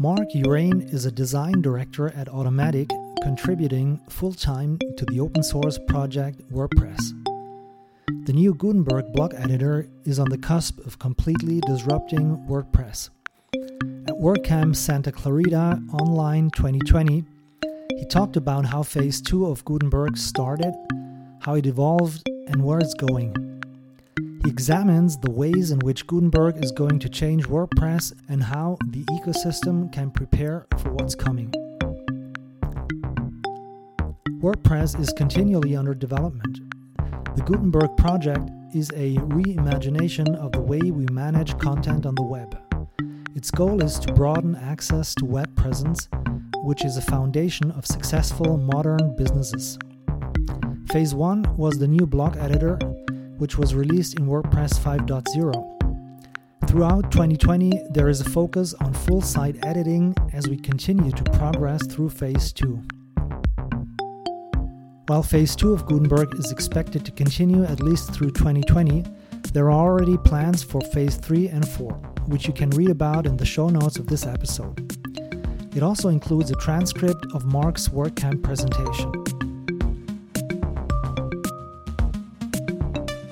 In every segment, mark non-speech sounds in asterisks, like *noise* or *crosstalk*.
Mark Uraine is a design director at Automattic, contributing full time to the open source project WordPress. The new Gutenberg block editor is on the cusp of completely disrupting WordPress. At WordCamp Santa Clarita Online 2020, he talked about how phase 2 of Gutenberg started, how it evolved, and where it's going. Examines the ways in which Gutenberg is going to change WordPress and how the ecosystem can prepare for what's coming. WordPress is continually under development. The Gutenberg project is a reimagination of the way we manage content on the web. Its goal is to broaden access to web presence, which is a foundation of successful modern businesses. Phase 1 was the new block editor, which was released in WordPress 5.0. Throughout 2020, there is a focus on full site editing as we continue to progress through Phase 2. While Phase 2 of Gutenberg is expected to continue at least through 2020, there are already plans for Phase 3 and 4, which you can read about in the show notes of this episode. It also includes a transcript of Mark's WordCamp presentation.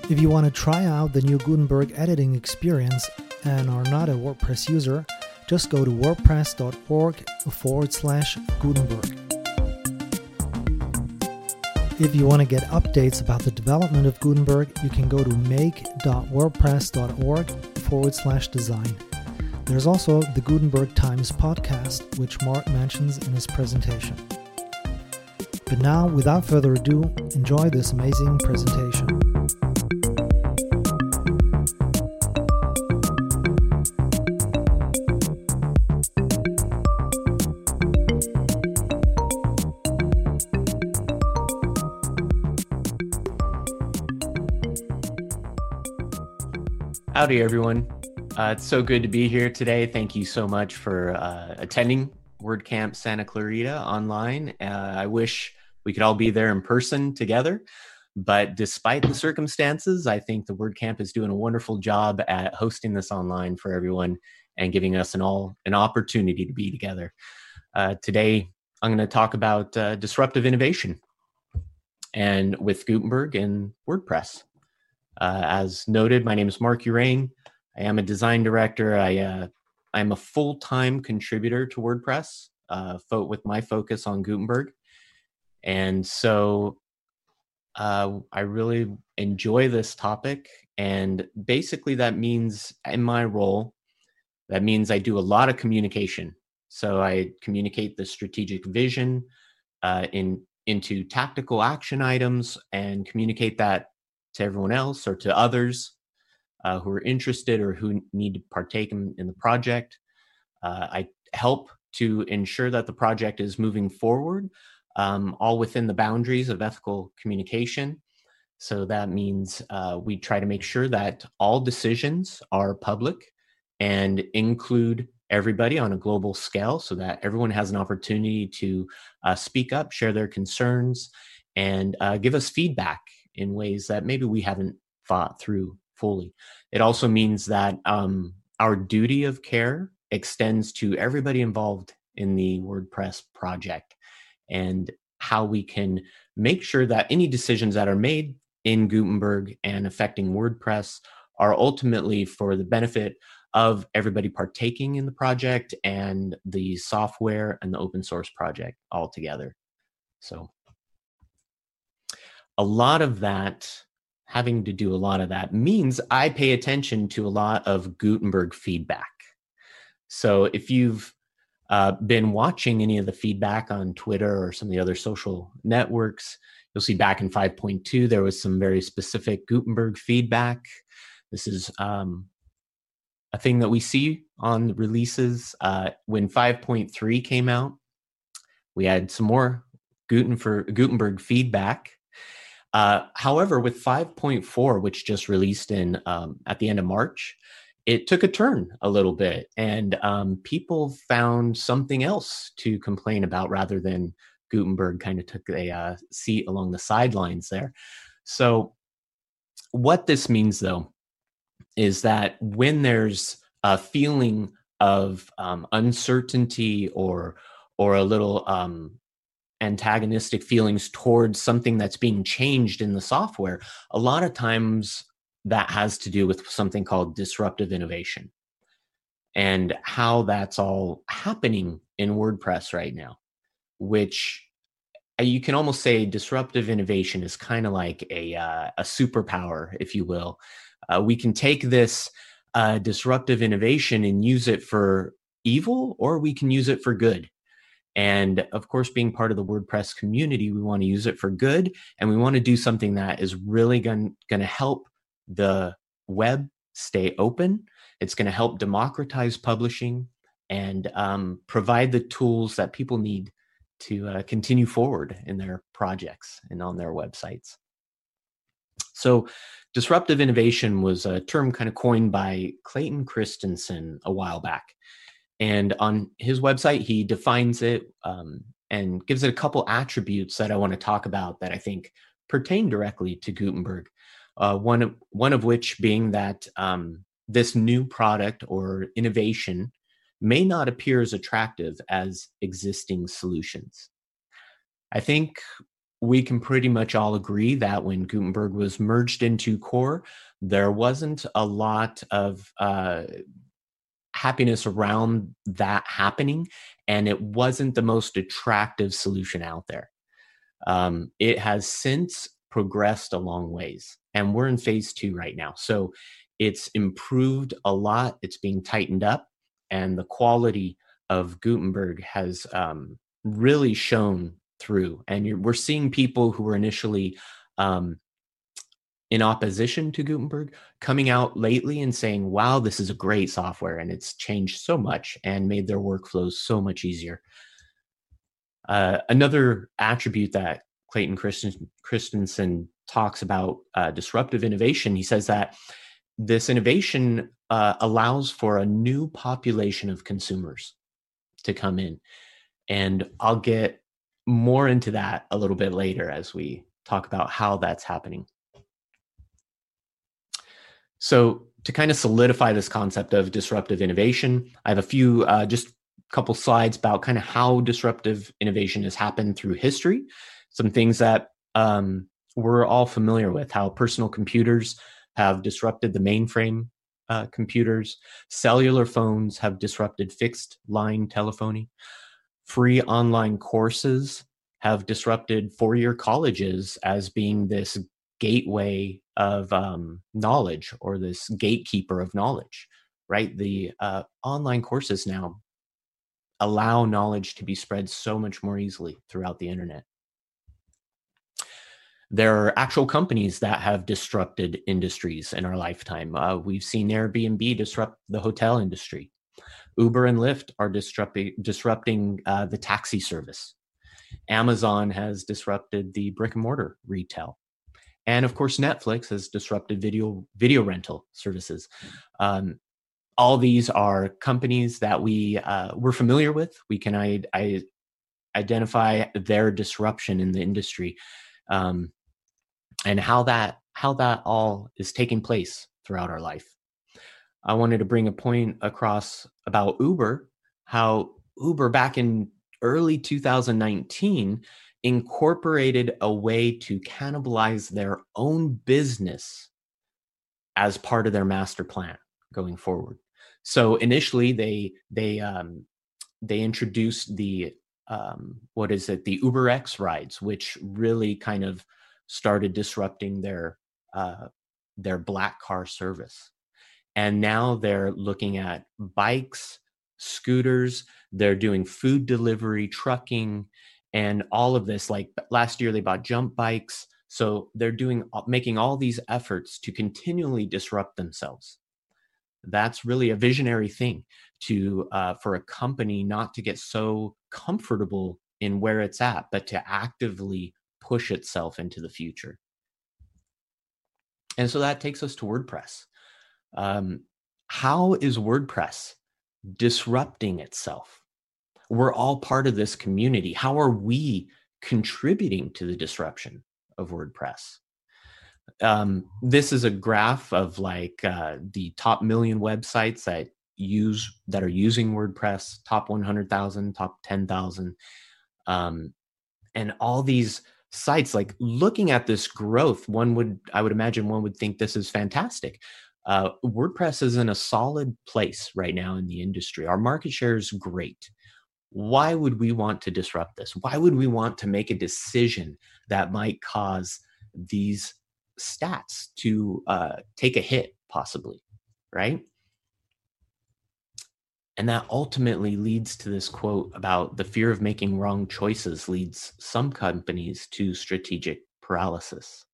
If you want to try out the new Gutenberg editing experience and are not a WordPress user, just go to wordpress.org forward slash Gutenberg. If you want to get updates about the development of Gutenberg, you can go to make.wordpress.org forward slash design. There's also the Gutenberg Times podcast, which Mark mentions in his presentation. But now, without further ado, enjoy this amazing presentation. Howdy, everyone. Uh, it's so good to be here today. Thank you so much for uh, attending WordCamp Santa Clarita online. Uh, I wish we could all be there in person together, but despite the circumstances, I think the WordCamp is doing a wonderful job at hosting this online for everyone and giving us an all an opportunity to be together. Uh, today, I'm going to talk about uh, disruptive innovation and with Gutenberg and WordPress. Uh, as noted, my name is Mark Uraine. I am a design director. I uh, I'm a full time contributor to WordPress, uh, fo- with my focus on Gutenberg, and so uh, I really enjoy this topic. And basically, that means in my role, that means I do a lot of communication. So I communicate the strategic vision uh, in into tactical action items and communicate that to everyone else or to others uh, who are interested or who need to partake in, in the project. Uh, I help to ensure that the project is moving forward, um, all within the boundaries of ethical communication. So that means uh, we try to make sure that all decisions are public and include everybody on a global scale so that everyone has an opportunity to uh, speak up, share their concerns, and uh, give us feedback in ways that maybe we haven't thought through fully. It also means that um, our duty of care extends to everybody involved in the WordPress project and how we can make sure that any decisions that are made in Gutenberg and affecting WordPress are ultimately for the benefit of everybody partaking in the project and the software and the open source project all together. So a lot of that having to do a lot of that means I pay attention to a lot of Gutenberg feedback. So if you've uh, been watching any of the feedback on Twitter or some of the other social networks, you'll see back in 5.2 there was some very specific Gutenberg feedback. This is um, a thing that we see on releases. Uh, when 5.3 came out, we had some more Gutenberg feedback uh, however, with 5.4, which just released in um, at the end of March, it took a turn a little bit, and um, people found something else to complain about rather than Gutenberg kind of took a uh, seat along the sidelines there. So, what this means though is that when there's a feeling of um, uncertainty or or a little um, antagonistic feelings towards something that's being changed in the software, a lot of times that has to do with something called disruptive innovation and how that's all happening in WordPress right now, which uh, you can almost say disruptive innovation is kind of like a uh, a superpower, if you will. Uh, we can take this uh, disruptive innovation and use it for evil, or we can use it for good. And of course, being part of the WordPress community, we want to use it for good, and we want to do something that is really going to help the web stay open. It's going to help democratize publishing and um, provide the tools that people need to uh, continue forward in their projects and on their websites. So, disruptive innovation was a term kind of coined by Clayton Christensen a while back. And on his website, he defines it um, and gives it a couple attributes that I want to talk about that I think pertain directly to Gutenberg. Uh, one, of, one of which being that um, this new product or innovation may not appear as attractive as existing solutions. I think we can pretty much all agree that when Gutenberg was merged into Core, there wasn't a lot of uh, happiness around that happening, and it wasn't the most attractive solution out there. Um, it has since progressed a long ways, and we're in phase two right now. So it's improved a lot, it's being tightened up, and the quality of Gutenberg has um, really shown through. And we're seeing people who were initially um, in opposition to Gutenberg coming out lately and saying, wow, this is a great software and it's changed so much and made their workflows so much easier. Uh, another attribute that Clayton Christen- Christensen talks about uh, disruptive innovation, he says that this innovation uh, allows for a new population of consumers to come in. And I'll get more into that a little bit later as we talk about how that's happening. So, to kind of solidify this concept of disruptive innovation, I have a few uh, just a couple slides about kind of how disruptive innovation has happened through history. Some things that um, we're all familiar with how personal computers have disrupted the mainframe uh, computers. Cellular phones have disrupted fixed line telephony. Free online courses have disrupted four year colleges as being this gateway of um, knowledge or this gatekeeper of knowledge, right? The uh, online courses now allow knowledge to be spread so much more easily throughout the internet. There are actual companies that have disrupted industries in our lifetime. Uh, we've seen Airbnb disrupt the hotel industry. Uber and Lyft are disrupting disrupting uh, the taxi service. Amazon has disrupted the brick and mortar retail, and of course, Netflix has disrupted video video rental services. Um, all these are companies that we uh, we're familiar with. We can I, I identify their disruption in the industry. Um, and how that how that all is taking place throughout our life. I wanted to bring a point across about Uber, how Uber back in early 2019 incorporated a way to cannibalize their own business as part of their master plan going forward. So initially they they um, they introduced the um, what is it the Uber X rides, which really kind of started disrupting their uh, their black car service, and now they're looking at bikes, scooters. They're doing food delivery, trucking, and all of this. Like last year, they bought jump bikes. So they're doing making all these efforts to continually disrupt themselves. That's really a visionary thing to uh, for a company not to get so comfortable in where it's at, but to actively push itself into the future. And so that takes us to WordPress. Um, how is WordPress disrupting itself? We're all part of this community. How are we contributing to the disruption of WordPress? Um, this is a graph of like uh, the top million websites that use that are using WordPress, top 100,000, top 10,000. Um, and all these sites like looking at this growth one would i would imagine one would think this is fantastic uh, wordpress is in a solid place right now in the industry our market share is great why would we want to disrupt this why would we want to make a decision that might cause these stats to uh, take a hit possibly right and that ultimately leads to this quote about the fear of making wrong choices leads some companies to strategic paralysis.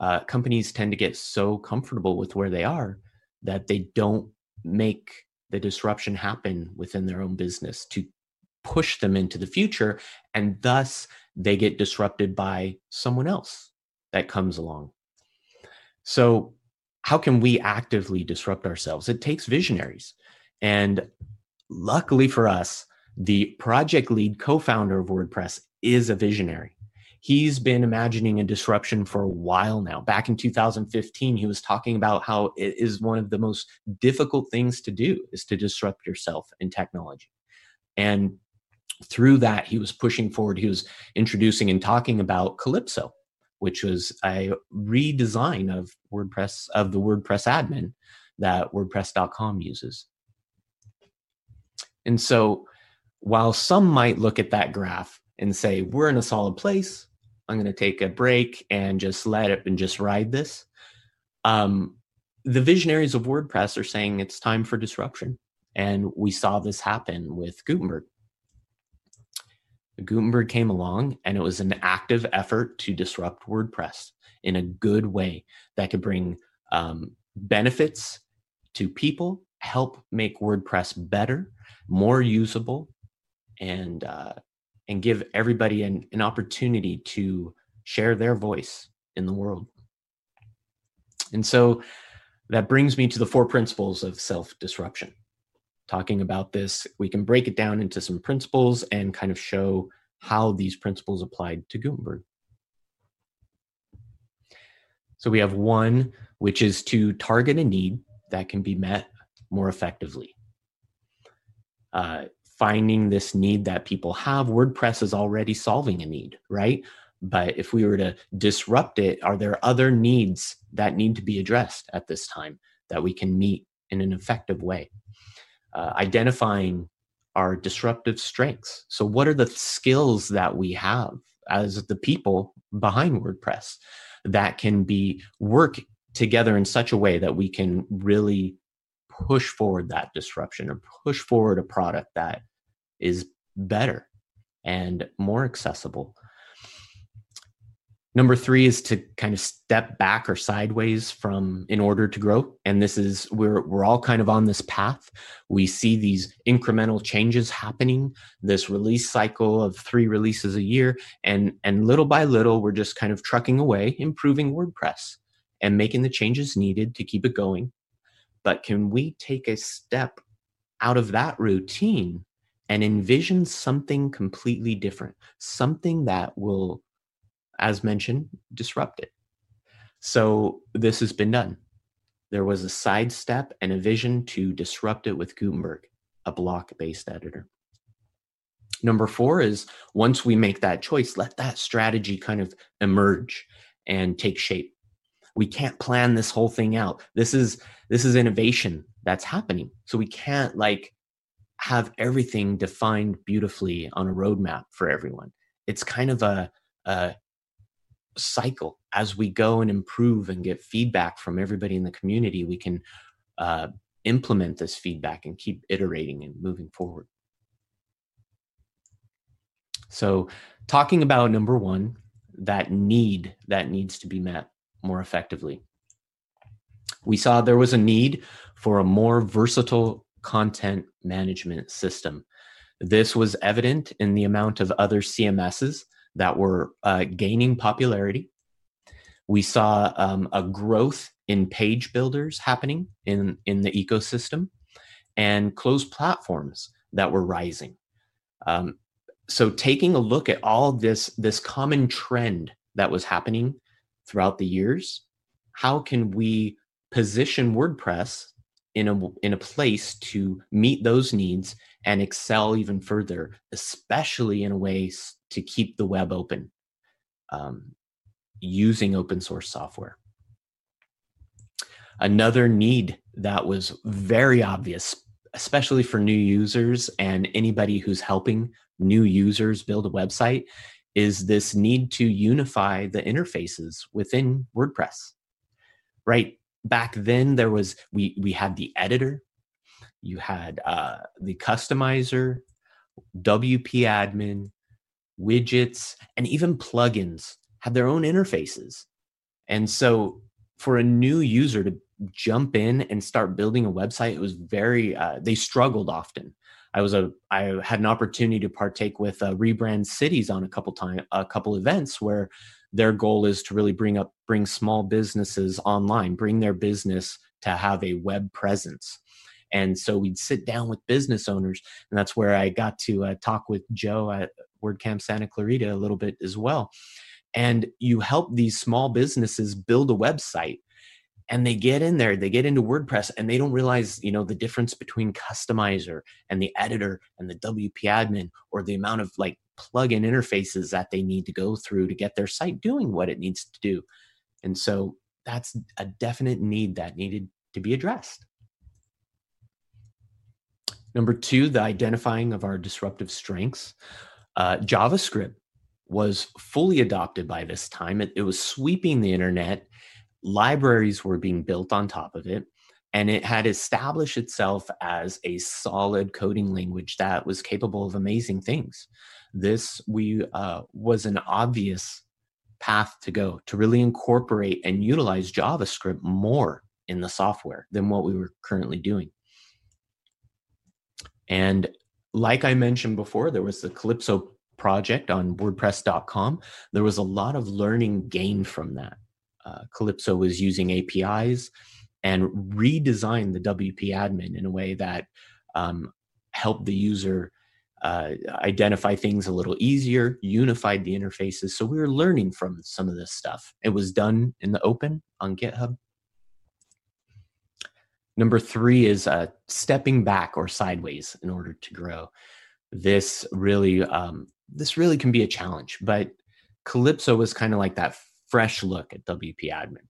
Uh, companies tend to get so comfortable with where they are that they don't make the disruption happen within their own business to push them into the future. And thus they get disrupted by someone else that comes along. So, how can we actively disrupt ourselves? It takes visionaries. And luckily for us, the project lead co founder of WordPress is a visionary. He's been imagining a disruption for a while now. Back in 2015, he was talking about how it is one of the most difficult things to do is to disrupt yourself in technology. And through that, he was pushing forward. He was introducing and talking about Calypso, which was a redesign of WordPress, of the WordPress admin that WordPress.com uses. And so while some might look at that graph and say, we're in a solid place, I'm going to take a break and just let it and just ride this. Um, the visionaries of WordPress are saying it's time for disruption. And we saw this happen with Gutenberg. Gutenberg came along and it was an active effort to disrupt WordPress in a good way that could bring um, benefits to people, help make WordPress better, more usable and uh, and give everybody an, an opportunity to share their voice in the world. And so that brings me to the four principles of self disruption talking about this we can break it down into some principles and kind of show how these principles applied to gutenberg so we have one which is to target a need that can be met more effectively uh, finding this need that people have. WordPress is already solving a need, right? But if we were to disrupt it, are there other needs that need to be addressed at this time that we can meet in an effective way? Uh, identifying our disruptive strengths. So, what are the skills that we have as the people behind WordPress that can be work together in such a way that we can really push forward that disruption or push forward a product that is better and more accessible. Number three is to kind of step back or sideways from in order to grow. And this is we're we're all kind of on this path. We see these incremental changes happening, this release cycle of three releases a year, and and little by little, we're just kind of trucking away, improving WordPress and making the changes needed to keep it going but can we take a step out of that routine and envision something completely different, something that will, as mentioned, disrupt it? So this has been done. There was a sidestep and a vision to disrupt it with Gutenberg, a block based editor. Number four is once we make that choice, let that strategy kind of emerge and take shape we can't plan this whole thing out this is this is innovation that's happening so we can't like have everything defined beautifully on a roadmap for everyone it's kind of a, a cycle as we go and improve and get feedback from everybody in the community we can uh, implement this feedback and keep iterating and moving forward so talking about number one that need that needs to be met more effectively. We saw there was a need for a more versatile content management system. This was evident in the amount of other CMSs that were uh, gaining popularity. We saw um, a growth in page builders happening in, in the ecosystem and closed platforms that were rising. Um, so taking a look at all this, this common trend that was happening throughout the years, how can we position WordPress in a in a place to meet those needs and excel even further, especially in a way to keep the web open um, using open source software. Another need that was very obvious, especially for new users and anybody who's helping new users build a website, is this need to unify the interfaces within WordPress. Right back then, there was we we had the editor, you had uh, the customizer, WP admin, widgets, and even plugins have their own interfaces. And so for a new user to jump in and start building a website, it was very, uh, they struggled often. I was a, I had an opportunity to partake with uh, Rebrand Cities on a couple time, a couple events where their goal is to really bring up, bring small businesses online, bring their business to have a web presence. And so we'd sit down with business owners, and that's where I got to uh, talk with Joe at WordCamp Santa Clarita a little bit as well. And you help these small businesses build a website and they get in there they get into wordpress and they don't realize you know the difference between customizer and the editor and the wp admin or the amount of like plug-in interfaces that they need to go through to get their site doing what it needs to do and so that's a definite need that needed to be addressed Number two, the identifying of our disruptive strengths. Uh, JavaScript was fully adopted by this time. It, it was sweeping the internet. Libraries were being built on top of it. And it had established itself as a solid coding language that was capable of amazing things. This we uh, was an obvious path to go to really incorporate and utilize JavaScript more in the software than what we were currently doing. And like I mentioned before, there was the Calypso project on WordPress.com. There was a lot of learning gained from that. Uh, Calypso was using APIs and redesigned the WP admin in a way that um, helped the user uh, identify things a little easier, unified the interfaces. So we were learning from some of this stuff. It was done in the open on GitHub. Number three is uh, stepping back or sideways in order to grow. This really, um, this really can be a challenge. But Calypso was kind of like that fresh look at WP Admin,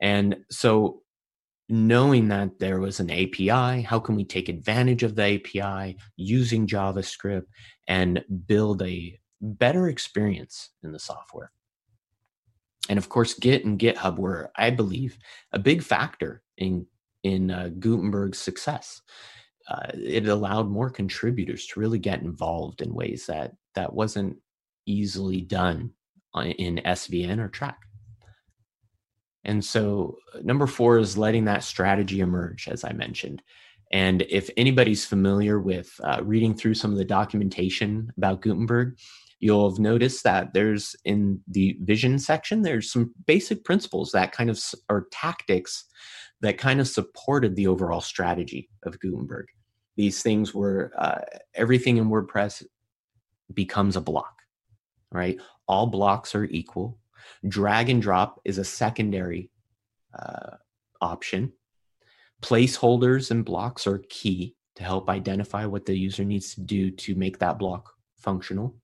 and so knowing that there was an API, how can we take advantage of the API using JavaScript and build a better experience in the software? And of course, Git and GitHub were, I believe, a big factor in in uh, Gutenberg's success. Uh, it allowed more contributors to really get involved in ways that that wasn't easily done in SVN or Trac. And so, uh, number four is letting that strategy emerge, as I mentioned. And if anybody's familiar with uh, reading through some of the documentation about Gutenberg, you'll have noticed that there's in the vision section, there's some basic principles that kind of are tactics that kind of supported the overall strategy of Gutenberg. These things were uh, everything in WordPress becomes a block, right? All blocks are equal. Drag and drop is a secondary uh, option. Placeholders and blocks are key to help identify what the user needs to do to make that block functional.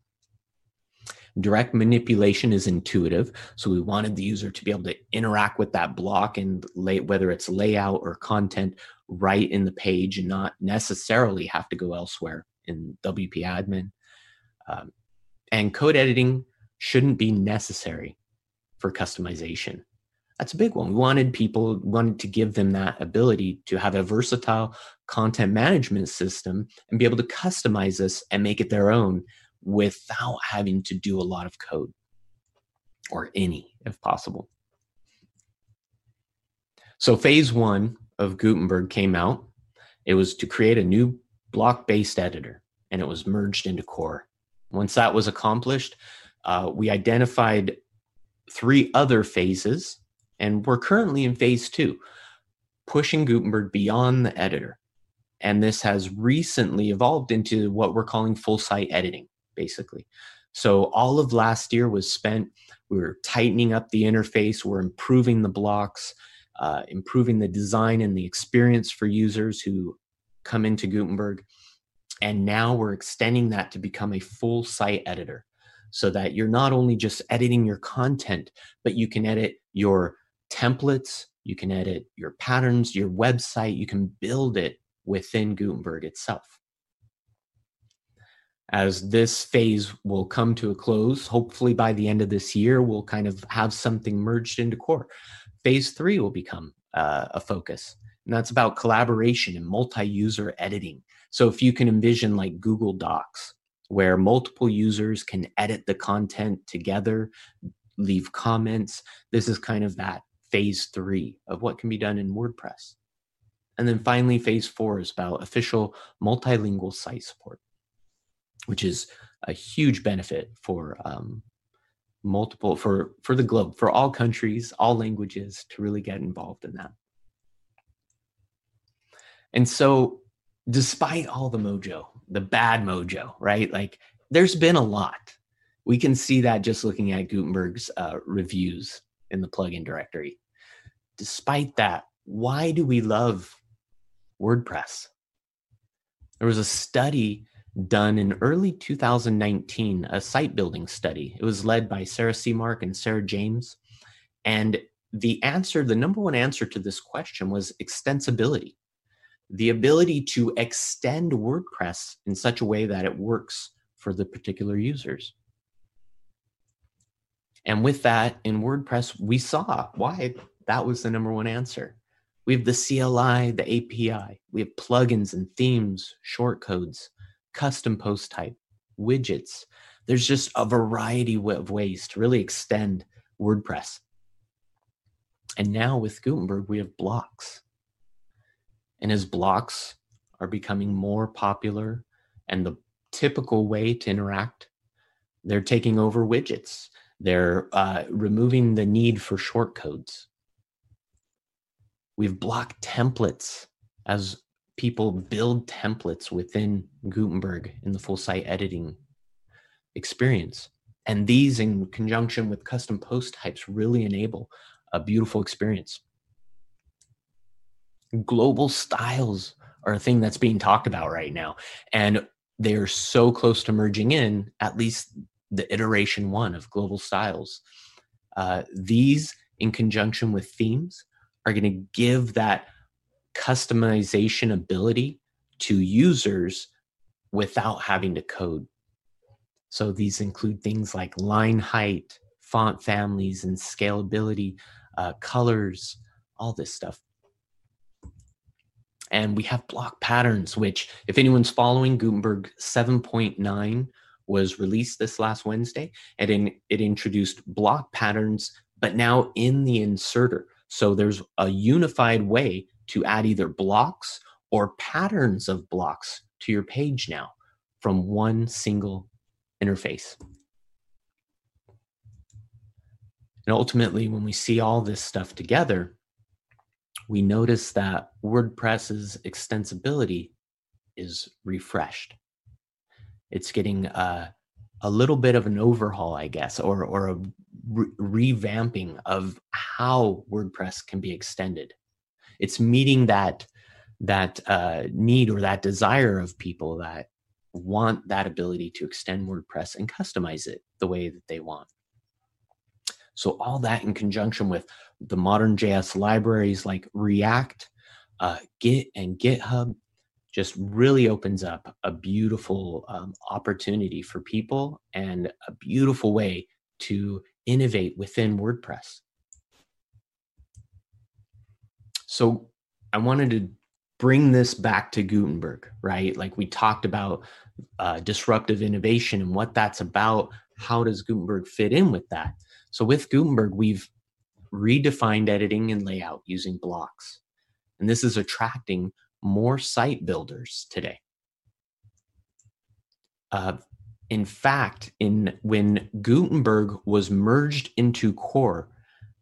Direct manipulation is intuitive. So we wanted the user to be able to interact with that block and lay, whether it's layout or content right in the page and not necessarily have to go elsewhere in WP admin. Um, and code editing shouldn't be necessary for customization. That's a big one. We wanted people wanted to give them that ability to have a versatile content management system and be able to customize this and make it their own without having to do a lot of code or any if possible. So phase one of Gutenberg came out. It was to create a new block based editor and it was merged into core. Once that was accomplished, uh, we identified three other phases and we're currently in phase two, pushing Gutenberg beyond the editor. And this has recently evolved into what we're calling full site editing basically. So all of last year was spent, we were tightening up the interface, we're improving the blocks, uh, improving the design and the experience for users who come into Gutenberg. And now we're extending that to become a full site editor so that you're not only just editing your content, but you can edit your templates, you can edit your patterns, your website, you can build it within Gutenberg itself. As this phase will come to a close, hopefully by the end of this year, we'll kind of have something merged into core. Phase three will become uh, a focus, and that's about collaboration and multi user editing. So if you can envision like Google Docs, where multiple users can edit the content together, leave comments, this is kind of that phase three of what can be done in WordPress. And then finally, phase four is about official multilingual site support, which is a huge benefit for um, multiple for for the globe, for all countries, all languages to really get involved in that. And so, despite all the mojo, the bad mojo, right? Like, there's been a lot. We can see that just looking at Gutenberg's uh, reviews in the plugin directory despite that, why do we love WordPress? There was a study done in early 2019, a site building study. It was led by Sarah Semark and Sarah James. And the answer, the number one answer to this question was extensibility the ability to extend WordPress in such a way that it works for the particular users. And with that in WordPress, we saw why that was the number one answer. We have the CLI, the API, we have plugins and themes, shortcodes, custom post type, widgets. There's just a variety of ways to really extend WordPress. And now with Gutenberg, we have blocks. And as blocks are becoming more popular and the typical way to interact, they're taking over widgets. They're uh, removing the need for shortcodes. We've block templates as people build templates within Gutenberg in the full site editing experience. And these, in conjunction with custom post types, really enable a beautiful experience. Global styles are a thing that's being talked about right now. And they're so close to merging in, at least the iteration one of global styles. Uh, these, in conjunction with themes, are going to give that customization ability to users without having to code. So these include things like line height, font families, and scalability, uh, colors, all this stuff. And we have block patterns, which, if anyone's following, Gutenberg 7.9 was released this last Wednesday, and in, it introduced block patterns, but now in the inserter. So there's a unified way to add either blocks or patterns of blocks to your page now from one single interface. And ultimately, when we see all this stuff together, we notice that WordPress's extensibility is refreshed. It's getting a, a little bit of an overhaul, I guess, or, or a re- revamping of how WordPress can be extended. It's meeting that that uh, need or that desire of people that want that ability to extend WordPress and customize it the way that they want. So all that in conjunction with the modern JS libraries like React, uh, Git, and GitHub just really opens up a beautiful um, opportunity for people and a beautiful way to innovate within WordPress. So I wanted to bring this back to Gutenberg, right? Like we talked about uh, disruptive innovation and what that's about. How does Gutenberg fit in with that? So with Gutenberg, we've redefined editing and layout using blocks. And this is attracting more site builders today. Uh, in fact, in when Gutenberg was merged into Core,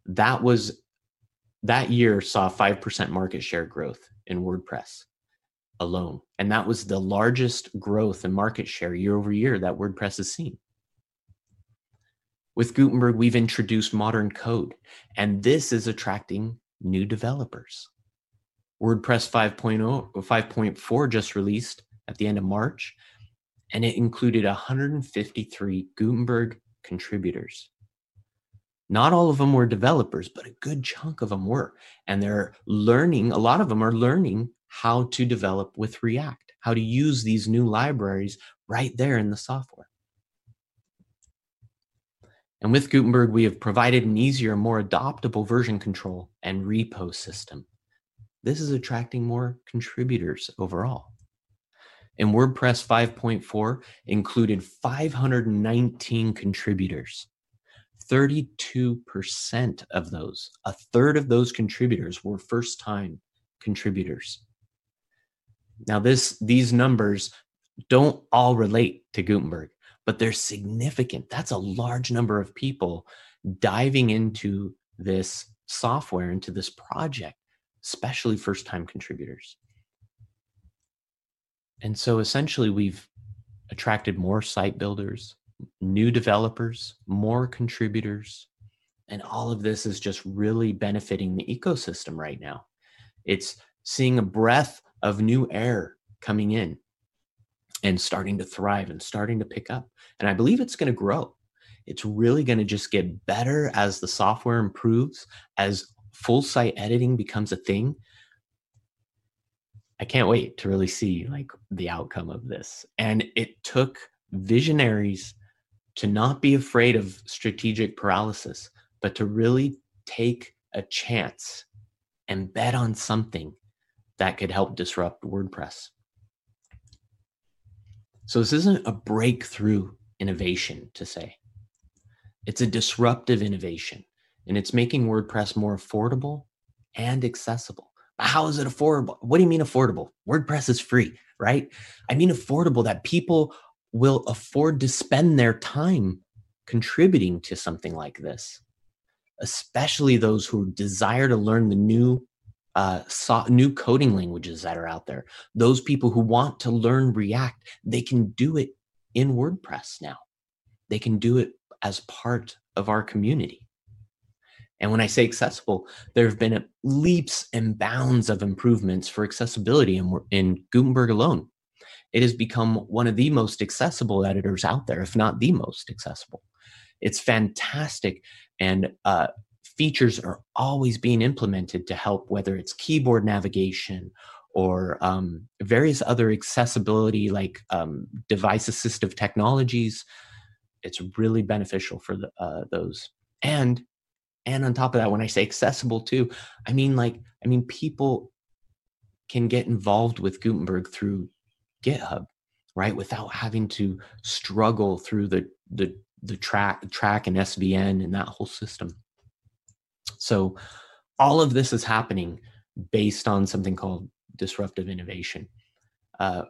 that was that year saw 5% market share growth in WordPress alone. And that was the largest growth in market share year over year that WordPress has seen. With Gutenberg, we've introduced modern code, and this is attracting new developers. WordPress 5.0 5.4 just released at the end of March, and it included 153 Gutenberg contributors. Not all of them were developers, but a good chunk of them were. And they're learning, a lot of them are learning how to develop with React, how to use these new libraries right there in the software. And with Gutenberg, we have provided an easier, more adoptable version control and repo system. This is attracting more contributors overall. And WordPress 5.4 included 519 contributors. 32% of those, a third of those contributors were first time contributors. Now this these numbers don't all relate to Gutenberg, but they're significant. That's a large number of people diving into this software, into this project, especially first time contributors. And so essentially, we've attracted more site builders, new developers, more contributors. And all of this is just really benefiting the ecosystem right now. It's seeing a breath of new air coming in and starting to thrive and starting to pick up. And I believe it's going to grow. It's really going to just get better as the software improves, as full site editing becomes a thing. I can't wait to really see like the outcome of this. And it took visionaries to not be afraid of strategic paralysis, but to really take a chance and bet on something that could help disrupt WordPress. So this isn't a breakthrough innovation to say. It's a disruptive innovation and it's making WordPress more affordable and accessible. How is it affordable? What do you mean affordable? WordPress is free, right? I mean affordable that people will afford to spend their time contributing to something like this, especially those who desire to learn the new uh, so, new coding languages that are out there. Those people who want to learn React, they can do it in WordPress now. They can do it as part of our community. And when I say accessible, there have been leaps and bounds of improvements for accessibility in, in Gutenberg alone. It has become one of the most accessible editors out there, if not the most accessible. It's fantastic. And uh, features are always being implemented to help, whether it's keyboard navigation or um, various other accessibility like um, device assistive technologies. It's really beneficial for the, uh, those. And and on top of that, when I say accessible too, I mean like I mean people can get involved with Gutenberg through GitHub, right? Without having to struggle through the the the Trac Trac and SVN and that whole system. So all of this is happening based on something called disruptive innovation. Uh,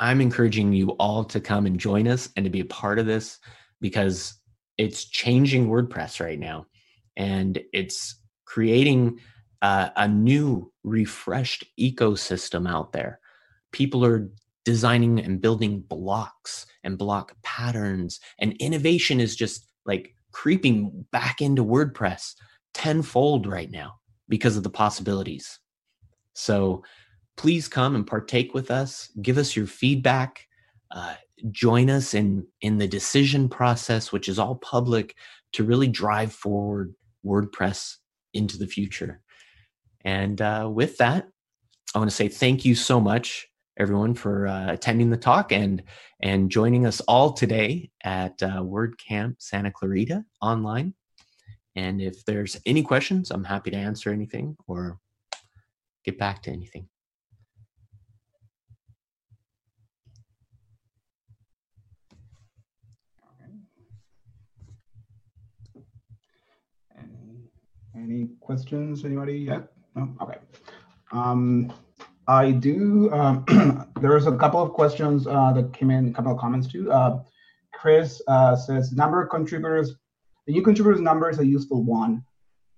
I'm encouraging you all to come and join us and to be a part of this because it's changing WordPress right now and it's creating uh, a new, refreshed ecosystem out there. People are designing and building blocks and block patterns, and innovation is just like creeping back into WordPress tenfold right now because of the possibilities. So please come and partake with us. Give us your feedback. Uh, join us in in the decision process, which is all public, to really drive forward WordPress into the future. And uh, with that, I want to say thank you so much, everyone, for uh, attending the talk and and joining us all today at uh, WordCamp Santa Clarita online. And if there's any questions, I'm happy to answer anything or get back to anything. Any, questions? Anybody yet? No? Okay. Um, I do. Um, *clears throat* there's a couple of questions uh, that came in, a couple of comments too. Uh, Chris uh, says number of contributors the new contributors number is a useful one,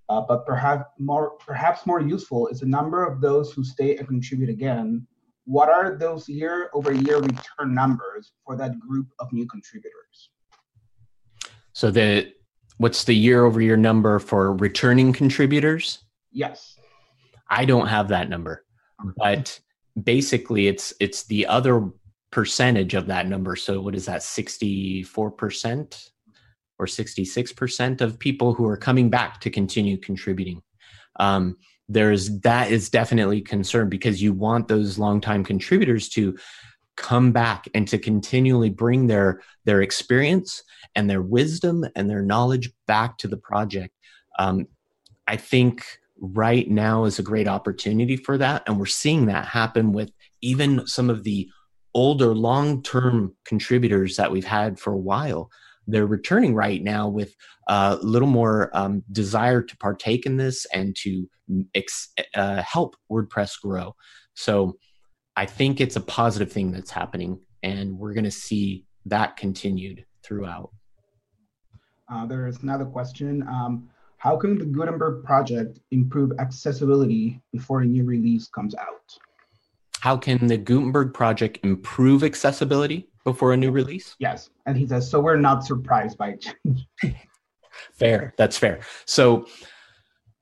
uh, but perhaps more perhaps more useful is the number of those who stay and contribute again. What are those year over year return numbers for that group of new contributors? So the what's the year over year number for returning contributors? Yes. I don't have that number, but basically it's it's the other percentage of that number. So what is that? Sixty four percent or sixty six percent of people who are coming back to continue contributing. Um, there's that is definitely concern because you want those longtime contributors to come back and to continually bring their their experience and their wisdom and their knowledge back to the project um, i think right now is a great opportunity for that and we're seeing that happen with even some of the older long-term contributors that we've had for a while they're returning right now with a little more um, desire to partake in this and to ex- uh, help wordpress grow so I think it's a positive thing that's happening, and we're going to see that continued throughout. Uh, there's another question. Um, how can the Gutenberg project improve accessibility before a new release comes out? How can the Gutenberg project improve accessibility before a new release? Yes. And he says, so we're not surprised by change. *laughs* fair. That's fair. So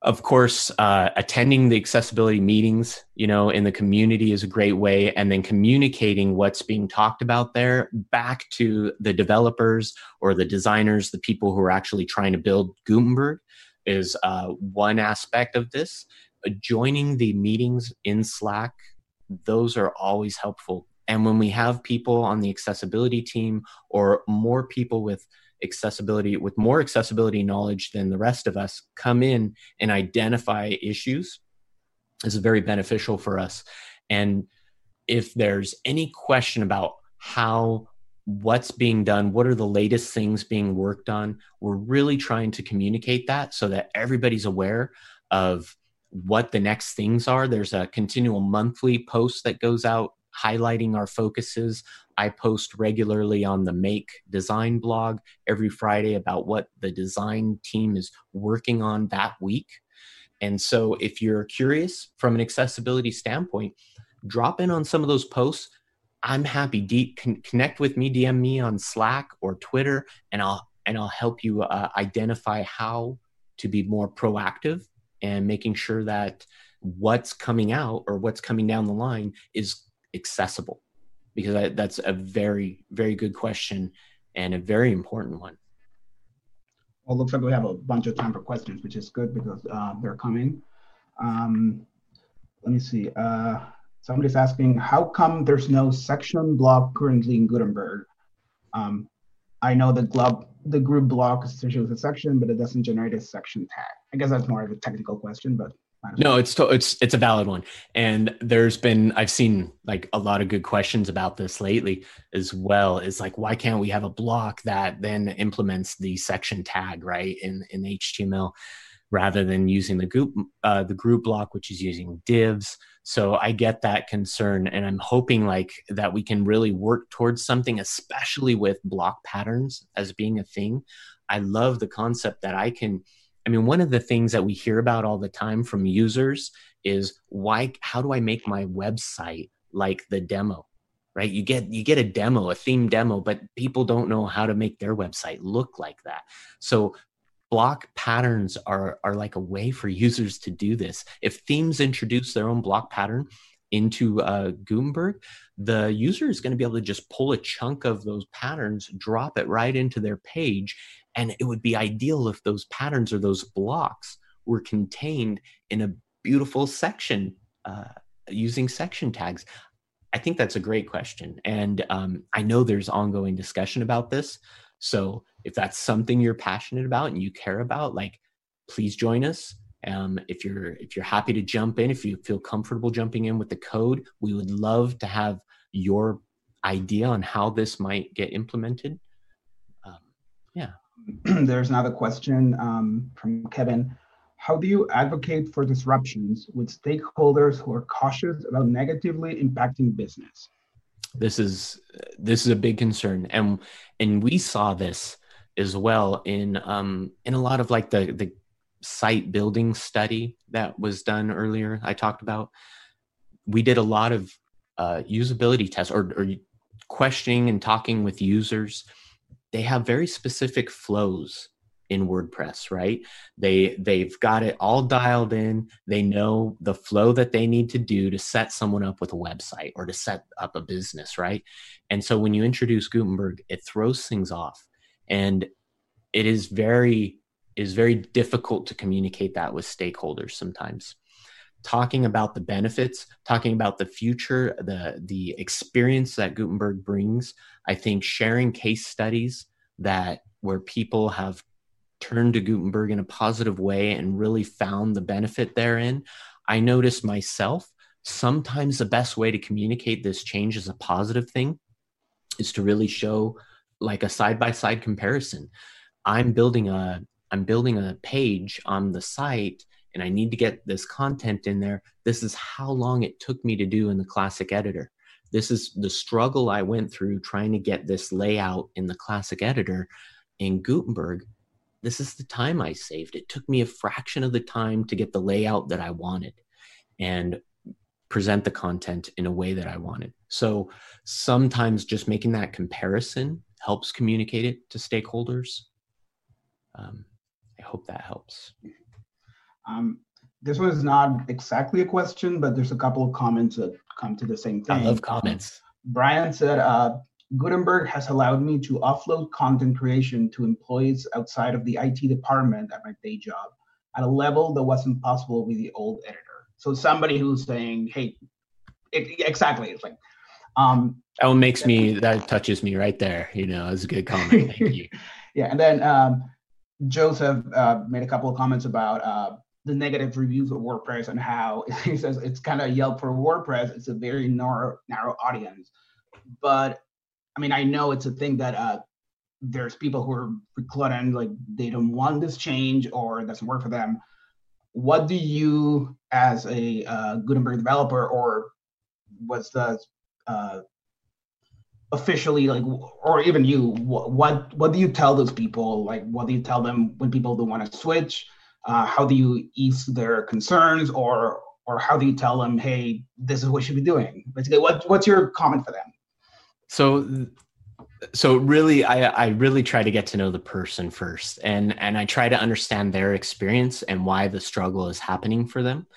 of course uh, attending the accessibility meetings you know in the community is a great way and then communicating what's being talked about there back to the developers or the designers the people who are actually trying to build gutenberg is uh, one aspect of this. Joining the meetings in slack those are always helpful. And when we have people on the accessibility team or more people with accessibility with more accessibility knowledge than the rest of us come in and identify issues is very beneficial for us. And if there's any question about how what's being done what are the latest things being worked on we're really trying to communicate that so that everybody's aware of what the next things are there's a continual monthly post that goes out highlighting our focuses. I post regularly on the Make Design blog every Friday about what the design team is working on that week. And so, if you're curious from an accessibility standpoint, drop in on some of those posts. I'm happy. Con- connect with me, DM me on Slack or Twitter, and I'll and I'll help you uh, identify how to be more proactive and making sure that what's coming out or what's coming down the line is accessible? Because I, that's a very, very good question and a very important one. Well, looks like we have a bunch of time for questions, which is good because uh, they're coming. Um, let me see. Uh, somebody's asking, how come there's no section block currently in Gutenberg? Um, I know the glub, the group block is associated with a section, but it doesn't generate a section tag. I guess that's more of a technical question, but no, it's to, it's it's a valid one, and there's been I've seen like a lot of good questions about this lately as well. Is like why can't we have a block that then implements the section tag right in in HTML rather than using the group uh, the group block which is using divs. So I get that concern, and I'm hoping like that we can really work towards something, especially with block patterns as being a thing. I love the concept that I can I mean, one of the things that we hear about all the time from users is why, how do I make my website like the demo? Right? You get you get a demo, a theme demo, but people don't know how to make their website look like that. So block patterns are are like a way for users to do this. If themes introduce their own block pattern into uh, Gutenberg, the user is going to be able to just pull a chunk of those patterns, drop it right into their page, and it would be ideal if those patterns or those blocks were contained in a beautiful section uh, using section tags. I think that's a great question. And um, I know there's ongoing discussion about this. So if that's something you're passionate about and you care about, like, please join us. Um, if you're if you're happy to jump in, if you feel comfortable jumping in with the code, we would love to have your idea on how this might get implemented. Um, yeah. *clears throat* there's another question um, from Kevin. How do you advocate for disruptions with stakeholders who are cautious about negatively impacting business? This is this is a big concern, and and we saw this as well in um, in a lot of like the the site building study that was done earlier. I talked about. We did a lot of uh, usability tests or, or questioning and talking with users they have very specific flows in WordPress, right? They they've got it all dialed in. They know the flow that they need to do to set someone up with a website or to set up a business, right? And so when you introduce Gutenberg, it throws things off. And it is very is very difficult to communicate that with stakeholders sometimes talking about the benefits talking about the future the the experience that gutenberg brings i think sharing case studies that where people have turned to Gutenberg in a positive way and really found the benefit therein. I noticed myself sometimes the best way to communicate this change as a positive thing is to really show like a side by side comparison. I'm building a I'm building a page on the site and I need to get this content in there. This is how long it took me to do in the classic editor. This is the struggle I went through trying to get this layout in the classic editor in Gutenberg this is the time I saved. It took me a fraction of the time to get the layout that I wanted and present the content in a way that I wanted. So sometimes just making that comparison helps communicate it to stakeholders. Um, I hope that helps. Um, this one is not exactly a question, but there's a couple of comments that come to the same thing. I love comments. Brian said, uh, Gutenberg has allowed me to offload content creation to employees outside of the IT department at my day job at a level that wasn't possible with the old editor. So somebody who's saying, "Hey, it, exactly," it's like, um, that one makes me that touches me right there. You know, it's a good comment. Thank you. *laughs* yeah, and then um, Joseph uh, made a couple of comments about uh, the negative reviews of WordPress and how *laughs* he says it's kind of Yelp for WordPress. It's a very narrow narrow audience, but I mean, I know it's a thing that uh, there's people who are reclutant, like they don't want this change or it doesn't work for them. What do you, as a uh, Gutenberg developer, or what's the uh, officially like, or even you, what, what what do you tell those people? Like, what do you tell them when people don't want to switch? Uh, how do you ease their concerns, or or how do you tell them, hey, this is what you should be doing? Basically, what what's your comment for them? So so really I, I really try to get to know the person first and and i try to understand their experience and why the struggle is happening for them.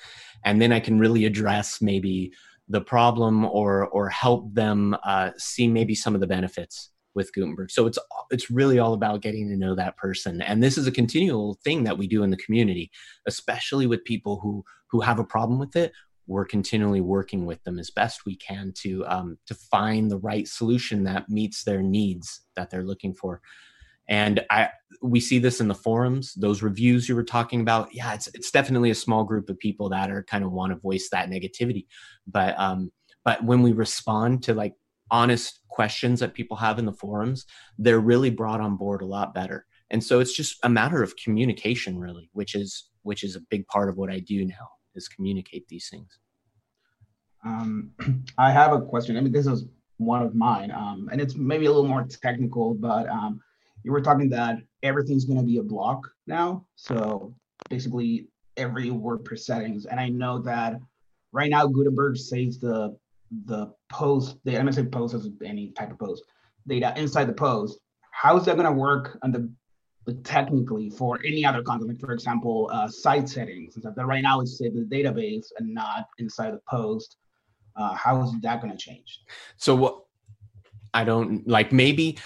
And then i can really address maybe the problem or or help them uh, see maybe some of the benefits with gutenberg. So it's it's really all about getting to know that person. And this is a continual thing that we do in the community especially with people who who have a problem with it we're continually working with them as best we can to um, to find the right solution that meets their needs that they're looking for. And i we see this in the forums those reviews you were talking about. Yeah it's it's definitely a small group of people that are kind of want to voice that negativity. But um but when we respond to like honest questions that people have in the forums they're really brought on board a lot better. And so it's just a matter of communication really which is which is a big part of what i do now is communicate these things. Um, *clears throat* I have a question. I mean, this is one of mine, um, and it's maybe a little more technical, but um, you were talking that everything's going to be a block now. So basically, every WordPress settings, and I know that right now Gutenberg saves the the post. The I'm going to say post as any type of post data inside the post. How is that going to work on the technically for any other content, like for example, uh, site settings and stuff that right now is saved in the database and not inside the post. Uh, how is that going to change? So what I don't like maybe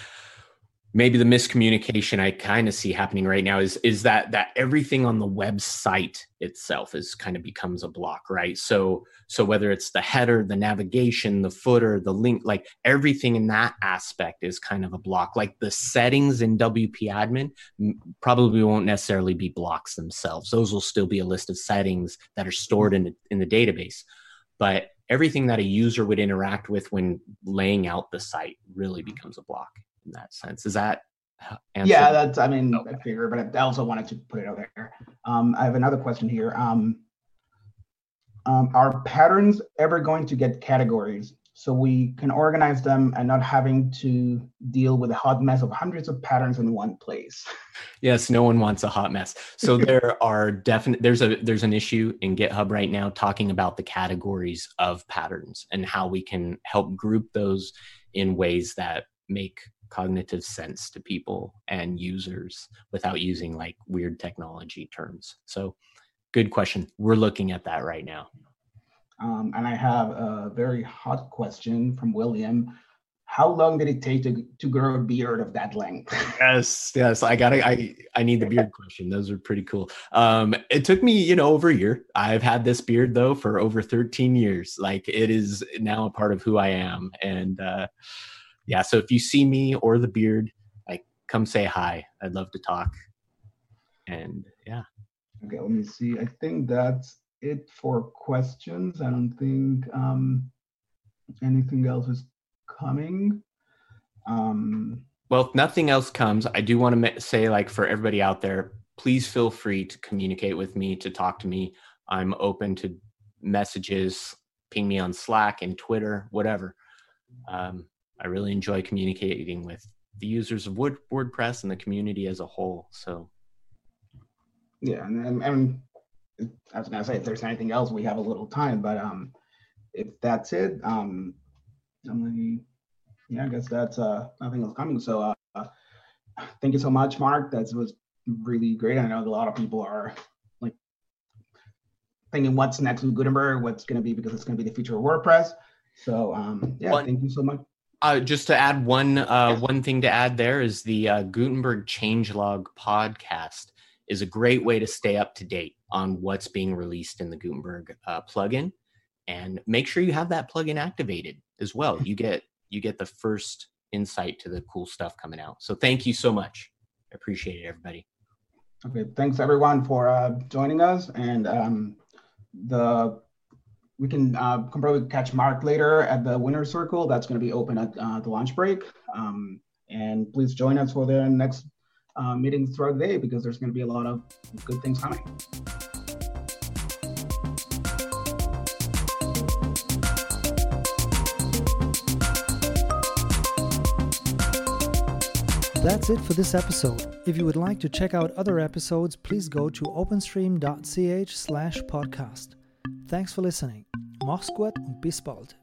maybe the miscommunication I kind of see happening right now is is that that everything on the website itself is kind of becomes a block, right? So so whether it's the header, the navigation, the footer, the link, like everything in that aspect is kind of a block. Like the settings in WP admin probably won't necessarily be blocks themselves. Those will still be a list of settings that are stored in the, in the database. But everything that a user would interact with when laying out the site really mm-hmm. becomes a block in that sense. Is that answer? Yeah, that's, I mean, okay. I figure, but I also wanted to put it out there. Um, I have another question here. Um, um, are patterns ever going to get categories so we can organize them and not having to deal with a hot mess of hundreds of patterns in one place *laughs* yes no one wants a hot mess so *laughs* there are definite there's a there's an issue in github right now talking about the categories of patterns and how we can help group those in ways that make cognitive sense to people and users without using like weird technology terms. So, good question. We're looking at that right now. Um, and I have a very hot question from William how long did it take to, to grow a beard of that length? yes, yes. I gotta I I need the beard *laughs* question. Those are pretty cool. Um it took me, you know, over a year. I've had this beard though for over 13 years. Like it is now a part of who I am. And uh yeah, so if you see me or the beard, like come say hi. I'd love to talk. And yeah. Okay, let me see. I think that's it for questions. I don't think um anything else is coming. Um, well, if nothing else comes, I do want to say, like, for everybody out there, please feel free to communicate with me, to talk to me. I'm open to messages, ping me on Slack and Twitter, whatever. Um, I really enjoy communicating with the users of Wood, WordPress and the community as a whole. So, yeah, and, and I was gonna say if there's anything else, we have a little time, but um, if that's it, um, Emily, yeah, I guess that's uh, nothing else coming. So uh, thank you so much, Mark. That was really great. I know a lot of people are like thinking what's next with Gutenberg, what's going to be because it's going to be the future of WordPress. So um, yeah, one, thank you so much. Uh, just to add one uh, one thing to add there is the uh, Gutenberg Changelog podcast is a great way to stay up to date on what's being released in the Gutenberg uh, plugin, and make sure you have that plugin activated as well. *laughs* You get you get the first insight to the cool stuff coming out. So thank you so much. I appreciate it, everybody. Okay, thanks everyone for uh, joining us. And um, the we can uh, probably catch Mark later at the winner circle. That's going to be open at uh, the lunch break. Um, and please join us for the next uh, throughout the day because there's going to be a lot of good things coming. That's it for this episode. If you would like to check out other episodes, please go to openstream.ch slash podcast. Thanks for listening. Mach's gut und bis bald.